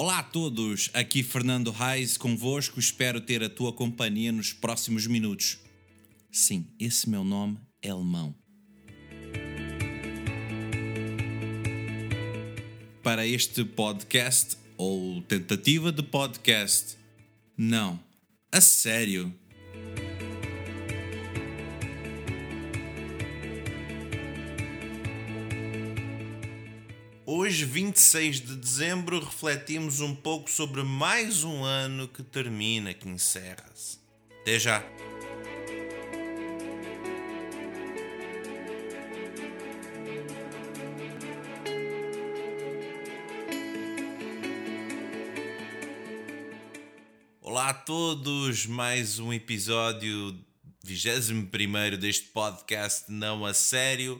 Olá a todos, aqui Fernando Reis convosco, espero ter a tua companhia nos próximos minutos. Sim, esse meu nome é alemão. Para este podcast, ou tentativa de podcast, não, a sério. Hoje, 26 de dezembro, refletimos um pouco sobre mais um ano que termina, que encerra-se. Até já! Olá a todos, mais um episódio 21 deste podcast Não a Sério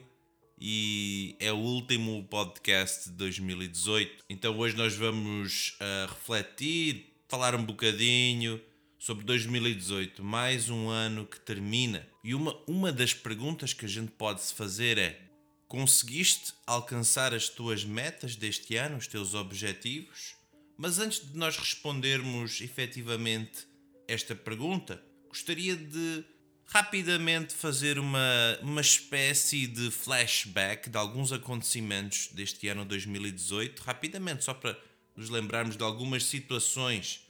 e é o último podcast de 2018. Então hoje nós vamos uh, refletir, falar um bocadinho sobre 2018, mais um ano que termina. E uma, uma das perguntas que a gente pode se fazer é: conseguiste alcançar as tuas metas deste ano, os teus objetivos? Mas antes de nós respondermos efetivamente esta pergunta, gostaria de rapidamente fazer uma, uma espécie de flashback de alguns acontecimentos deste ano 2018, rapidamente, só para nos lembrarmos de algumas situações.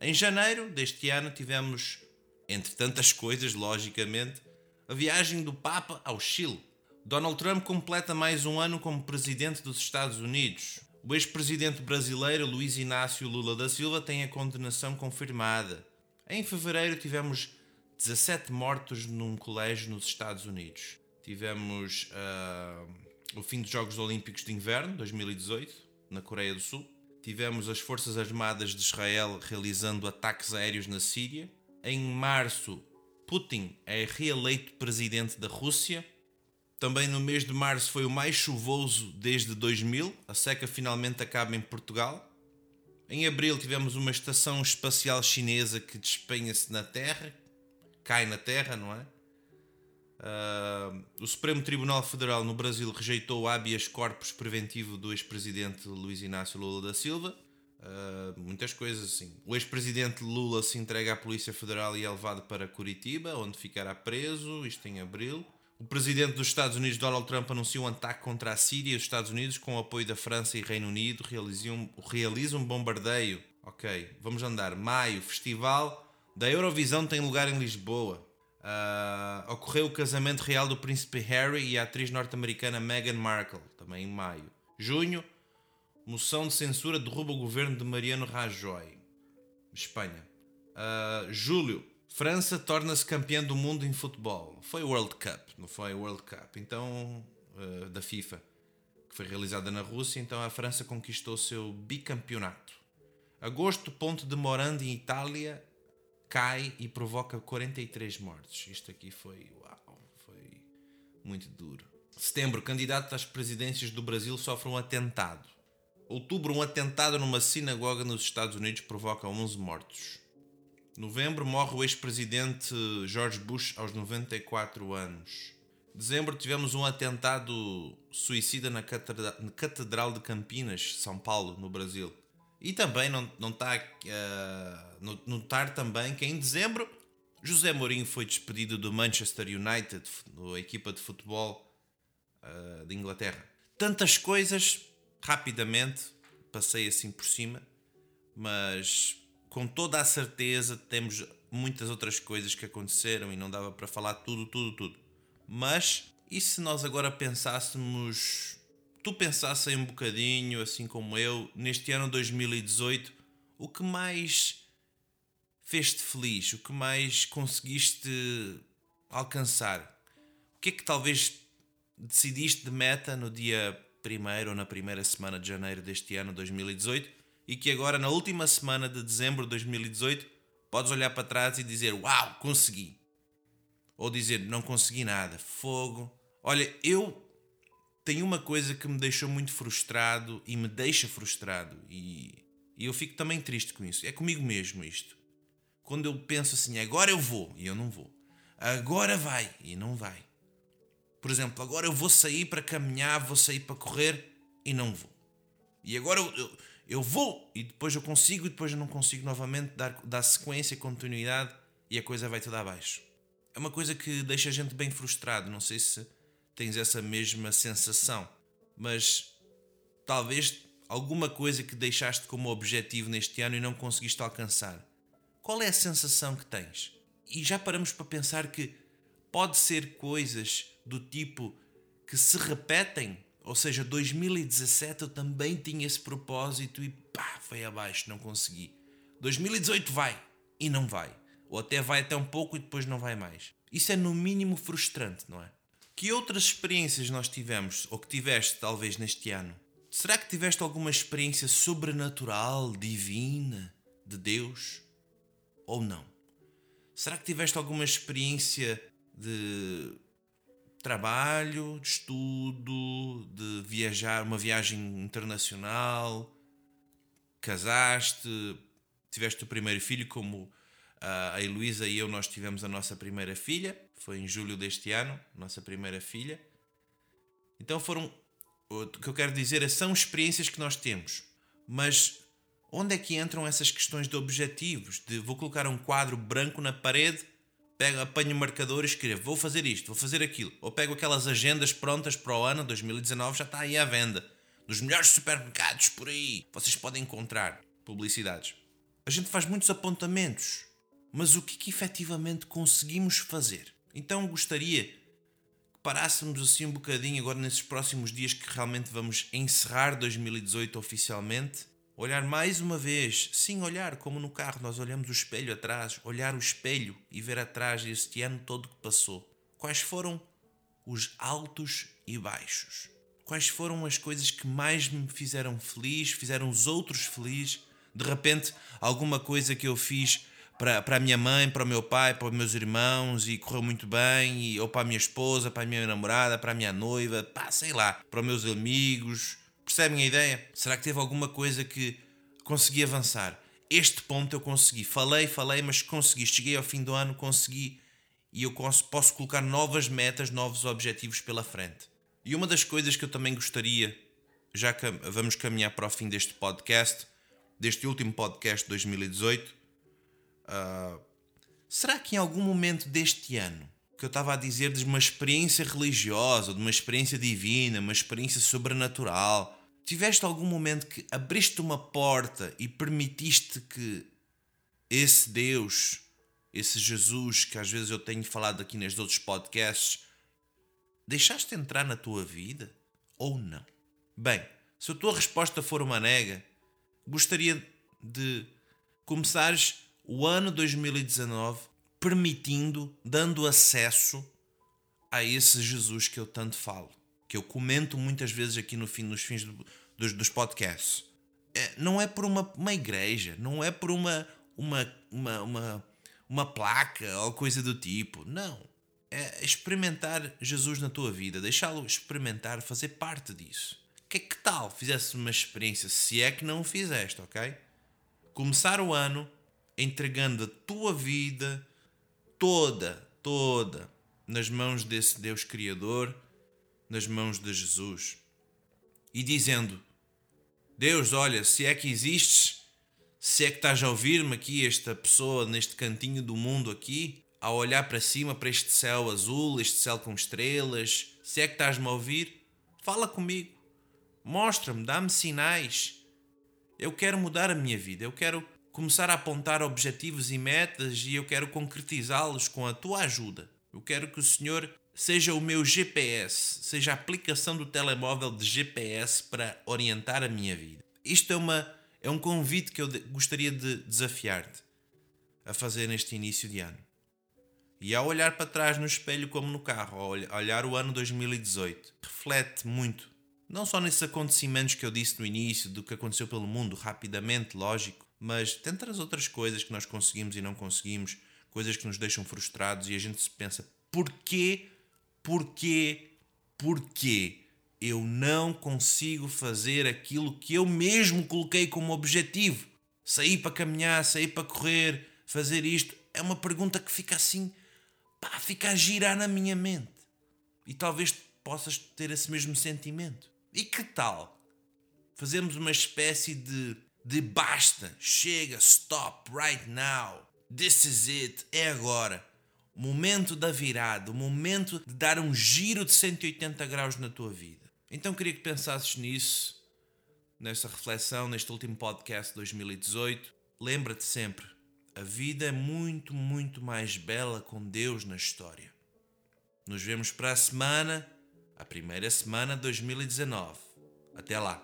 Em janeiro deste ano tivemos, entre tantas coisas, logicamente, a viagem do Papa ao Chile. Donald Trump completa mais um ano como presidente dos Estados Unidos. O ex-presidente brasileiro Luiz Inácio Lula da Silva tem a condenação confirmada. Em fevereiro tivemos 17 mortos num colégio nos Estados Unidos. Tivemos uh, o fim dos Jogos Olímpicos de Inverno, 2018, na Coreia do Sul. Tivemos as Forças Armadas de Israel realizando ataques aéreos na Síria. Em março, Putin é reeleito presidente da Rússia. Também no mês de março foi o mais chuvoso desde 2000. A seca finalmente acaba em Portugal. Em abril tivemos uma estação espacial chinesa que despenha-se na Terra, cai na terra, não é? Uh, o Supremo Tribunal Federal no Brasil rejeitou o habeas corpus preventivo do ex-presidente Luiz Inácio Lula da Silva. Uh, muitas coisas assim. O ex-presidente Lula se entrega à Polícia Federal e é levado para Curitiba, onde ficará preso, isto em abril. O presidente dos Estados Unidos, Donald Trump, anunciou um ataque contra a Síria e os Estados Unidos com o apoio da França e Reino Unido. Realiza um, realiza um bombardeio. Ok, vamos andar. Maio, festival da Eurovisão tem lugar em Lisboa. Uh, ocorreu o casamento real do príncipe Harry e a atriz norte-americana Meghan Markle, também em maio. Junho, moção de censura derruba o governo de Mariano Rajoy, Espanha. Uh, julho, França torna-se campeã do mundo em futebol. Foi World Cup, não foi World Cup, então uh, da FIFA, que foi realizada na Rússia. Então a França conquistou seu bicampeonato. Agosto, ponte de Morandi em Itália cai e provoca 43 mortes. Isto aqui foi, uau, foi muito duro. Setembro, candidato às presidências do Brasil sofre um atentado. Outubro, um atentado numa sinagoga nos Estados Unidos provoca 11 mortos. Novembro, morre o ex-presidente George Bush aos 94 anos. Dezembro, tivemos um atentado suicida na Catedral de Campinas, São Paulo, no Brasil. E também não, não está uh, notar também que em dezembro José Mourinho foi despedido do Manchester United, a equipa de futebol uh, de Inglaterra. Tantas coisas, rapidamente, passei assim por cima, mas com toda a certeza temos muitas outras coisas que aconteceram e não dava para falar tudo, tudo, tudo. Mas e se nós agora pensássemos tu pensasse um bocadinho, assim como eu, neste ano 2018, o que mais fez-te feliz? O que mais conseguiste alcançar? O que é que talvez decidiste de meta no dia primeiro ou na primeira semana de janeiro deste ano 2018 e que agora na última semana de dezembro de 2018 podes olhar para trás e dizer uau, consegui. Ou dizer não consegui nada, fogo. Olha, eu tem uma coisa que me deixou muito frustrado e me deixa frustrado e, e eu fico também triste com isso. É comigo mesmo isto. Quando eu penso assim, agora eu vou e eu não vou. Agora vai e não vai. Por exemplo, agora eu vou sair para caminhar, vou sair para correr e não vou. E agora eu, eu, eu vou e depois eu consigo e depois eu não consigo novamente dar, dar sequência, continuidade e a coisa vai toda abaixo. É uma coisa que deixa a gente bem frustrado. Não sei se tens essa mesma sensação, mas talvez alguma coisa que deixaste como objetivo neste ano e não conseguiste alcançar. Qual é a sensação que tens? E já paramos para pensar que pode ser coisas do tipo que se repetem ou seja, 2017 eu também tinha esse propósito e pá, foi abaixo, não consegui. 2018 vai e não vai. Ou até vai até um pouco e depois não vai mais. Isso é no mínimo frustrante, não é? Que outras experiências nós tivemos, ou que tiveste talvez neste ano? Será que tiveste alguma experiência sobrenatural, divina, de Deus? Ou não? Será que tiveste alguma experiência de trabalho, de estudo, de viajar, uma viagem internacional, casaste, tiveste o primeiro filho, como a Heloísa e eu, nós tivemos a nossa primeira filha, foi em julho deste ano, nossa primeira filha. Então foram, o que eu quero dizer é, são experiências que nós temos, mas onde é que entram essas questões de objetivos? De vou colocar um quadro branco na parede pego, apanho o marcador e escrevo: vou fazer isto, vou fazer aquilo. Ou pego aquelas agendas prontas para o ano 2019, já está aí à venda. Dos melhores supermercados por aí. Vocês podem encontrar publicidades. A gente faz muitos apontamentos, mas o que, que efetivamente conseguimos fazer? Então gostaria que parássemos assim um bocadinho agora nesses próximos dias que realmente vamos encerrar 2018 oficialmente Olhar mais uma vez, sim, olhar como no carro nós olhamos o espelho atrás, olhar o espelho e ver atrás este ano todo que passou. Quais foram os altos e baixos? Quais foram as coisas que mais me fizeram feliz, fizeram os outros felizes? De repente, alguma coisa que eu fiz para, a minha mãe, para o meu pai, para os meus irmãos e correu muito bem, e, ou para a minha esposa, para a minha namorada, para a minha noiva, pá, sei lá, para os meus amigos Percebem a ideia? Será que teve alguma coisa que consegui avançar? Este ponto eu consegui. Falei, falei, mas consegui. Cheguei ao fim do ano, consegui. E eu posso colocar novas metas, novos objetivos pela frente. E uma das coisas que eu também gostaria, já que vamos caminhar para o fim deste podcast, deste último podcast de 2018, uh, será que em algum momento deste ano que eu estava a dizer de uma experiência religiosa, de uma experiência divina, uma experiência sobrenatural, tiveste algum momento que abriste uma porta e permitiste que esse Deus, esse Jesus que às vezes eu tenho falado aqui nos outros podcasts, deixaste entrar na tua vida ou não? Bem, se a tua resposta for uma nega, gostaria de começares o ano 2019 permitindo, dando acesso a esse Jesus que eu tanto falo que eu comento muitas vezes aqui no fim, nos fins do, dos, dos podcasts. É, não é por uma, uma igreja, não é por uma, uma, uma, uma, uma placa ou coisa do tipo. Não. É experimentar Jesus na tua vida, deixá-lo experimentar, fazer parte disso. Que, que tal fizesse uma experiência, se é que não o fizeste, ok? Começar o ano entregando a tua vida toda, toda nas mãos desse Deus Criador nas mãos de Jesus e dizendo: Deus, olha, se é que existes, se é que estás a ouvir-me aqui, esta pessoa neste cantinho do mundo aqui, a olhar para cima, para este céu azul, este céu com estrelas, se é que estás-me a ouvir, fala comigo, mostra-me, dá-me sinais. Eu quero mudar a minha vida, eu quero começar a apontar objetivos e metas e eu quero concretizá-los com a tua ajuda. Eu quero que o Senhor seja o meu GPS, seja a aplicação do telemóvel de GPS para orientar a minha vida. Isto é, uma, é um convite que eu gostaria de desafiar-te a fazer neste início de ano. E ao olhar para trás no espelho como no carro, ao olhar o ano 2018, reflete muito, não só nesses acontecimentos que eu disse no início, do que aconteceu pelo mundo, rapidamente, lógico, mas tantas outras coisas que nós conseguimos e não conseguimos, coisas que nos deixam frustrados e a gente se pensa, porquê porque porque eu não consigo fazer aquilo que eu mesmo coloquei como objetivo. Sair para caminhar, sair para correr, fazer isto, é uma pergunta que fica assim, pá, fica a girar na minha mente. E talvez possas ter esse mesmo sentimento. E que tal fazermos uma espécie de de basta, chega, stop, right now, this is it, é agora. O momento da virada, o momento de dar um giro de 180 graus na tua vida. Então queria que pensasses nisso, nesta reflexão, neste último podcast de 2018. Lembra-te sempre, a vida é muito, muito mais bela com Deus na história. Nos vemos para a semana, a primeira semana de 2019. Até lá!